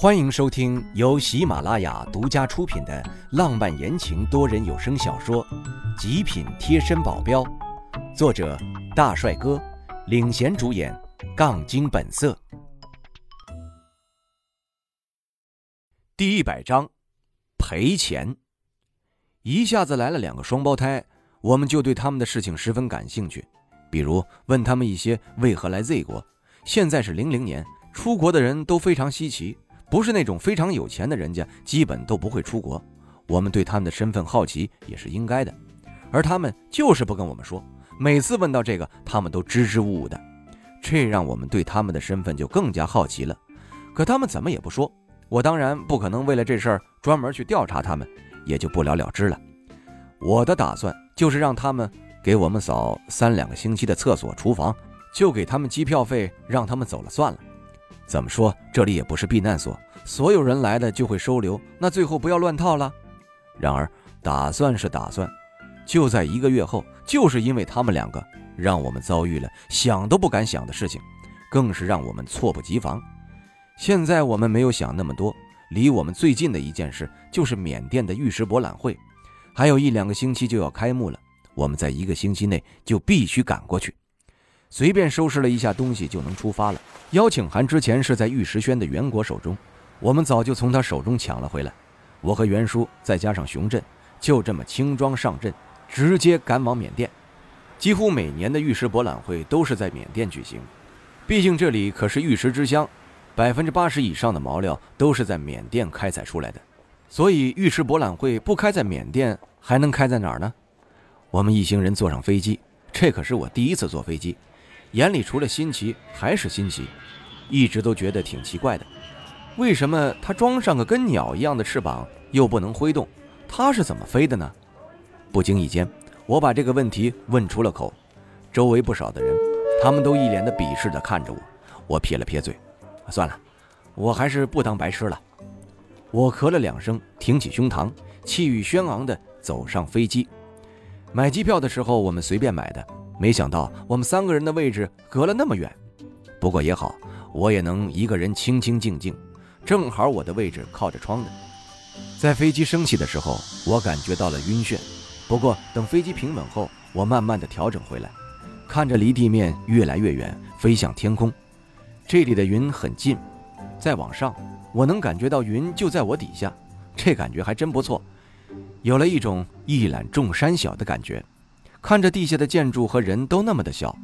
欢迎收听由喜马拉雅独家出品的浪漫言情多人有声小说《极品贴身保镖》，作者大帅哥领衔主演，杠精本色。第一百章，赔钱。一下子来了两个双胞胎，我们就对他们的事情十分感兴趣，比如问他们一些为何来 Z 国。现在是零零年，出国的人都非常稀奇。不是那种非常有钱的人家，基本都不会出国。我们对他们的身份好奇也是应该的，而他们就是不跟我们说。每次问到这个，他们都支支吾吾的，这让我们对他们的身份就更加好奇了。可他们怎么也不说。我当然不可能为了这事儿专门去调查他们，也就不了了之了。我的打算就是让他们给我们扫三两个星期的厕所、厨房，就给他们机票费，让他们走了算了。怎么说？这里也不是避难所，所有人来的就会收留。那最后不要乱套了。然而，打算是打算，就在一个月后，就是因为他们两个，让我们遭遇了想都不敢想的事情，更是让我们猝不及防。现在我们没有想那么多，离我们最近的一件事就是缅甸的玉石博览会，还有一两个星期就要开幕了。我们在一个星期内就必须赶过去。随便收拾了一下东西就能出发了。邀请函之前是在玉石轩的袁国手中，我们早就从他手中抢了回来。我和袁叔再加上熊振，就这么轻装上阵，直接赶往缅甸。几乎每年的玉石博览会都是在缅甸举行，毕竟这里可是玉石之乡，百分之八十以上的毛料都是在缅甸开采出来的。所以玉石博览会不开在缅甸，还能开在哪儿呢？我们一行人坐上飞机，这可是我第一次坐飞机。眼里除了新奇还是新奇，一直都觉得挺奇怪的。为什么它装上个跟鸟一样的翅膀又不能挥动？它是怎么飞的呢？不经意间，我把这个问题问出了口。周围不少的人，他们都一脸的鄙视地看着我。我撇了撇嘴，算了，我还是不当白痴了。我咳了两声，挺起胸膛，气宇轩昂地走上飞机。买机票的时候，我们随便买的。没想到我们三个人的位置隔了那么远，不过也好，我也能一个人清清静静。正好我的位置靠着窗的。在飞机升起的时候，我感觉到了晕眩。不过等飞机平稳后，我慢慢的调整回来，看着离地面越来越远，飞向天空。这里的云很近，再往上，我能感觉到云就在我底下，这感觉还真不错，有了一种一览众山小的感觉。看着地下的建筑和人都那么的小，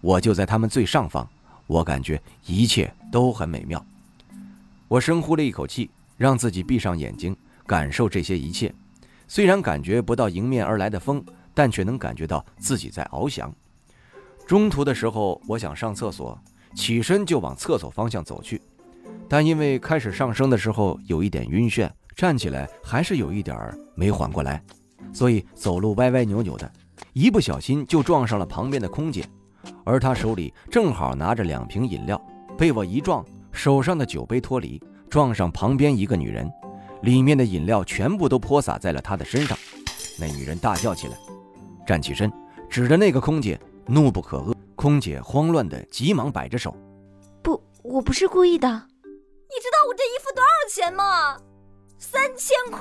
我就在他们最上方，我感觉一切都很美妙。我深呼了一口气，让自己闭上眼睛，感受这些一切。虽然感觉不到迎面而来的风，但却能感觉到自己在翱翔。中途的时候，我想上厕所，起身就往厕所方向走去，但因为开始上升的时候有一点晕眩，站起来还是有一点儿没缓过来，所以走路歪歪扭扭的。一不小心就撞上了旁边的空姐，而她手里正好拿着两瓶饮料，被我一撞，手上的酒杯脱离，撞上旁边一个女人，里面的饮料全部都泼洒在了她的身上。那女人大叫起来，站起身，指着那个空姐，怒不可遏。空姐慌乱的急忙摆着手：“不，我不是故意的。你知道我这衣服多少钱吗？三千块，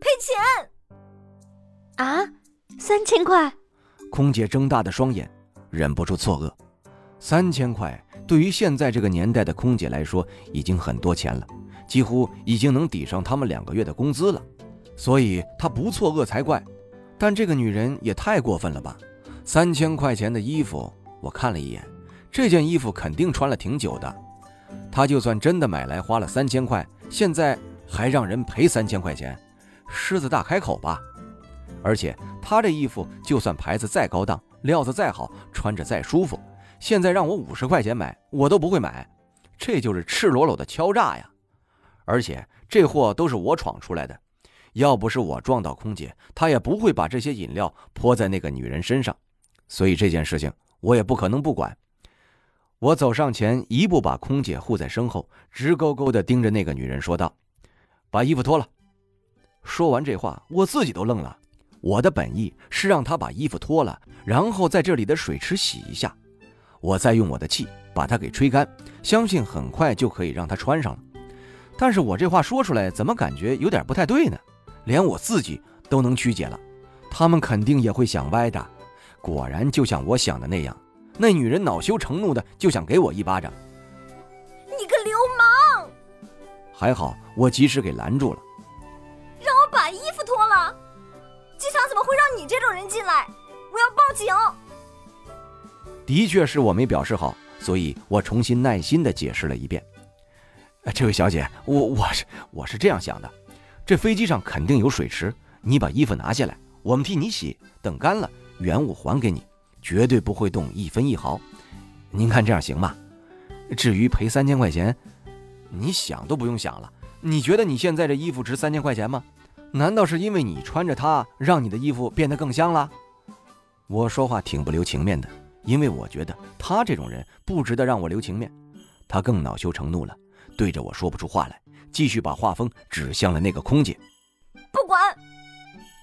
赔钱。”啊？三千块，空姐睁大的双眼，忍不住错愕。三千块对于现在这个年代的空姐来说，已经很多钱了，几乎已经能抵上他们两个月的工资了。所以她不错愕才怪。但这个女人也太过分了吧！三千块钱的衣服，我看了一眼，这件衣服肯定穿了挺久的。她就算真的买来花了三千块，现在还让人赔三千块钱，狮子大开口吧？而且他这衣服就算牌子再高档，料子再好，穿着再舒服，现在让我五十块钱买，我都不会买。这就是赤裸裸的敲诈呀！而且这货都是我闯出来的，要不是我撞到空姐，他也不会把这些饮料泼在那个女人身上。所以这件事情我也不可能不管。我走上前一步，把空姐护在身后，直勾勾地盯着那个女人说道：“把衣服脱了。”说完这话，我自己都愣了。我的本意是让他把衣服脱了，然后在这里的水池洗一下，我再用我的气把他给吹干，相信很快就可以让他穿上了。但是我这话说出来，怎么感觉有点不太对呢？连我自己都能曲解了，他们肯定也会想歪的。果然，就像我想的那样，那女人恼羞成怒的就想给我一巴掌。你个流氓！还好我及时给拦住了。会让你这种人进来？我要报警！的确是我没表示好，所以我重新耐心的解释了一遍。这位小姐，我我是我是这样想的，这飞机上肯定有水池，你把衣服拿下来，我们替你洗，等干了原物还给你，绝对不会动一分一毫。您看这样行吗？至于赔三千块钱，你想都不用想了。你觉得你现在这衣服值三千块钱吗？难道是因为你穿着它让你的衣服变得更香了？我说话挺不留情面的，因为我觉得他这种人不值得让我留情面。他更恼羞成怒了。对着我说不出话来，继续把话锋指向了那个空姐。不管，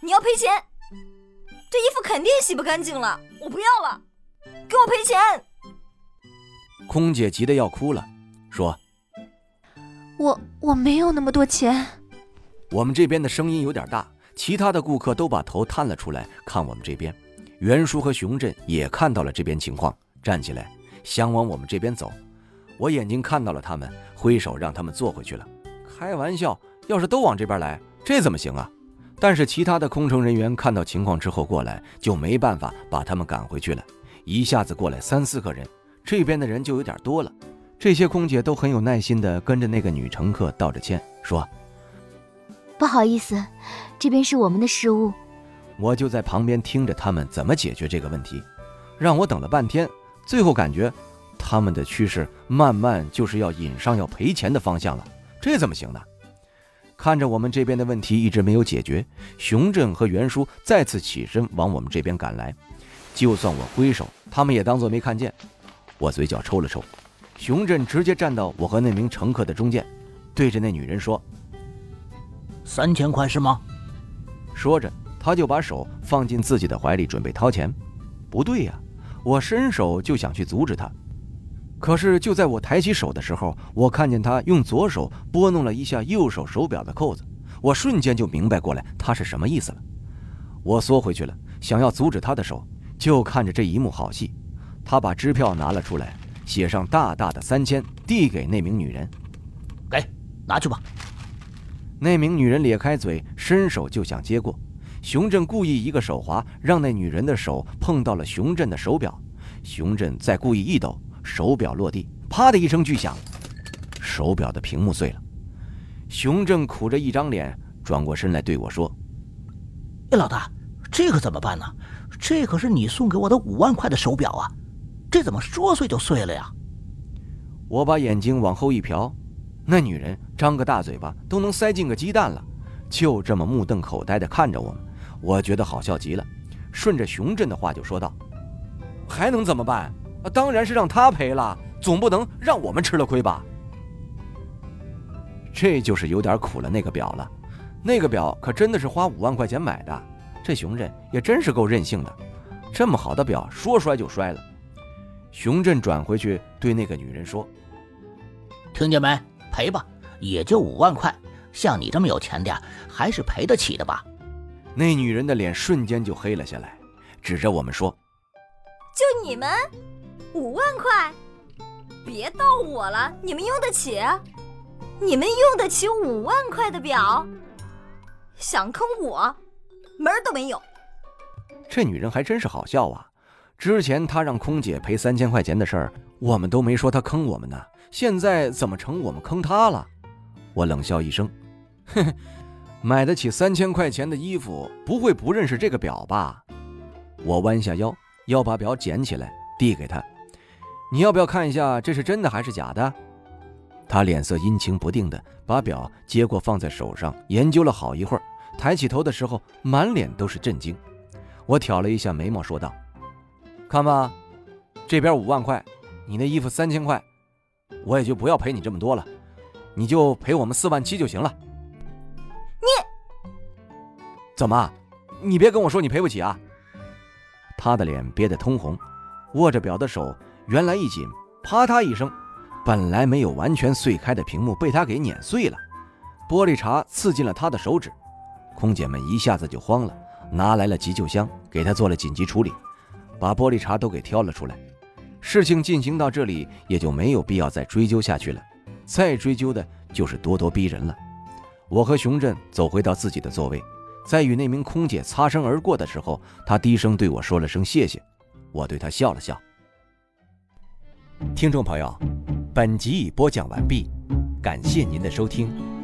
你要赔钱，这衣服肯定洗不干净了，我不要了，给我赔钱！空姐急得要哭了，说：“我我没有那么多钱。”我们这边的声音有点大，其他的顾客都把头探了出来，看我们这边。袁叔和熊振也看到了这边情况，站起来想往我们这边走。我眼睛看到了他们，挥手让他们坐回去了。开玩笑，要是都往这边来，这怎么行啊？但是其他的空乘人员看到情况之后过来，就没办法把他们赶回去了。一下子过来三四个人，这边的人就有点多了。这些空姐都很有耐心地跟着那个女乘客道着歉，说：“不好意思，这边是我们的失误。”我就在旁边听着他们怎么解决这个问题，让我等了半天，最后感觉。他们的趋势慢慢就是要引上要赔钱的方向了，这怎么行呢？看着我们这边的问题一直没有解决，熊振和袁叔再次起身往我们这边赶来。就算我挥手，他们也当作没看见。我嘴角抽了抽，熊振直接站到我和那名乘客的中间，对着那女人说：“三千块是吗？”说着，他就把手放进自己的怀里，准备掏钱。不对呀，我伸手就想去阻止他。可是就在我抬起手的时候，我看见他用左手拨弄了一下右手手表的扣子，我瞬间就明白过来他是什么意思了。我缩回去了，想要阻止他的手，就看着这一幕好戏。他把支票拿了出来，写上大大的三千，递给那名女人：“给，拿去吧。”那名女人咧开嘴，伸手就想接过。熊振故意一个手滑，让那女人的手碰到了熊振的手表。熊振再故意一抖。手表落地，啪的一声巨响，手表的屏幕碎了。熊振苦着一张脸，转过身来对我说：“哎，老大，这可怎么办呢？这可是你送给我的五万块的手表啊，这怎么说碎就碎了呀？”我把眼睛往后一瞟，那女人张个大嘴巴都能塞进个鸡蛋了，就这么目瞪口呆地看着我们，我觉得好笑极了。顺着熊振的话就说道：“还能怎么办？”，当然是让他赔了，总不能让我们吃了亏吧？这就是有点苦了那个表了，那个表可真的是花五万块钱买的，这熊振也真是够任性的，这么好的表说摔就摔了。熊振转回去对那个女人说：“听见没？赔吧，也就五万块，像你这么有钱的，还是赔得起的吧？”那女人的脸瞬间就黑了下来，指着我们说：“就你们。”五万块，别逗我了！你们用得起？你们用得起五万块的表？想坑我，门儿都没有！这女人还真是好笑啊！之前她让空姐赔三千块钱的事儿，我们都没说她坑我们呢，现在怎么成我们坑她了？我冷笑一声，嘿嘿，买得起三千块钱的衣服，不会不认识这个表吧？我弯下腰，要把表捡起来递给他。你要不要看一下这是真的还是假的？他脸色阴晴不定的把表接过放在手上，研究了好一会儿，抬起头的时候满脸都是震惊。我挑了一下眉毛说道：“看吧，这边五万块，你那衣服三千块，我也就不要赔你这么多了，你就赔我们四万七就行了。”你怎么？你别跟我说你赔不起啊！他的脸憋得通红，握着表的手。原来一紧，啪嗒一声，本来没有完全碎开的屏幕被他给碾碎了。玻璃碴刺进了他的手指，空姐们一下子就慌了，拿来了急救箱，给他做了紧急处理，把玻璃碴都给挑了出来。事情进行到这里，也就没有必要再追究下去了，再追究的就是咄咄逼人了。我和熊振走回到自己的座位，在与那名空姐擦身而过的时候，他低声对我说了声谢谢，我对他笑了笑。听众朋友，本集已播讲完毕，感谢您的收听。